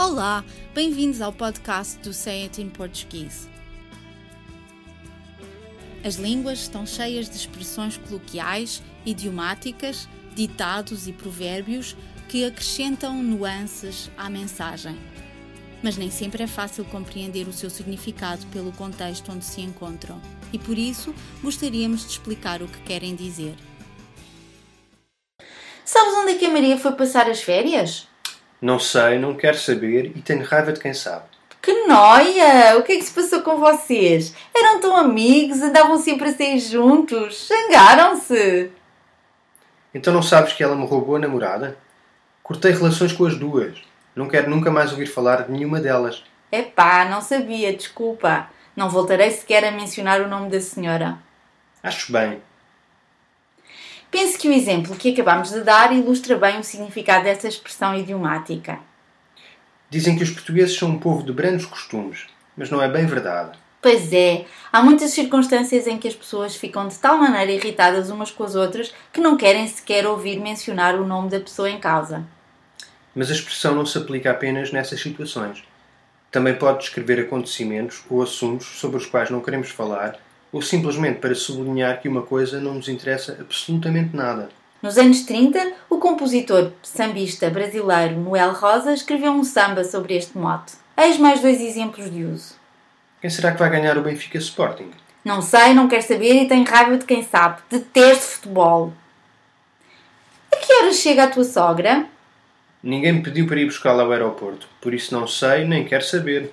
Olá, bem-vindos ao podcast do Say It in Português. As línguas estão cheias de expressões coloquiais, idiomáticas, ditados e provérbios que acrescentam nuances à mensagem. Mas nem sempre é fácil compreender o seu significado pelo contexto onde se encontram, e por isso gostaríamos de explicar o que querem dizer. Sabes onde é que a Maria foi passar as férias? Não sei, não quero saber e tenho raiva de quem sabe. Que noia! O que é que se passou com vocês? Eram tão amigos, andavam sempre a sair juntos, zangaram-se! Então não sabes que ela me roubou a namorada? Cortei relações com as duas. Não quero nunca mais ouvir falar de nenhuma delas. Epá, não sabia, desculpa. Não voltarei sequer a mencionar o nome da senhora. Acho bem. Penso que o exemplo que acabamos de dar ilustra bem o significado dessa expressão idiomática. Dizem que os portugueses são um povo de brandos costumes, mas não é bem verdade. Pois é, há muitas circunstâncias em que as pessoas ficam de tal maneira irritadas umas com as outras que não querem sequer ouvir mencionar o nome da pessoa em causa. Mas a expressão não se aplica apenas nessas situações. Também pode descrever acontecimentos ou assuntos sobre os quais não queremos falar ou simplesmente para sublinhar que uma coisa não nos interessa absolutamente nada. Nos anos 30, o compositor sambista brasileiro Noel Rosa escreveu um samba sobre este mote. Eis mais dois exemplos de uso. Quem será que vai ganhar o Benfica Sporting? Não sei, não quero saber e tenho raiva de quem sabe. Detesto futebol. A que horas chega a tua sogra? Ninguém me pediu para ir buscá-la ao aeroporto, por isso não sei nem quero saber.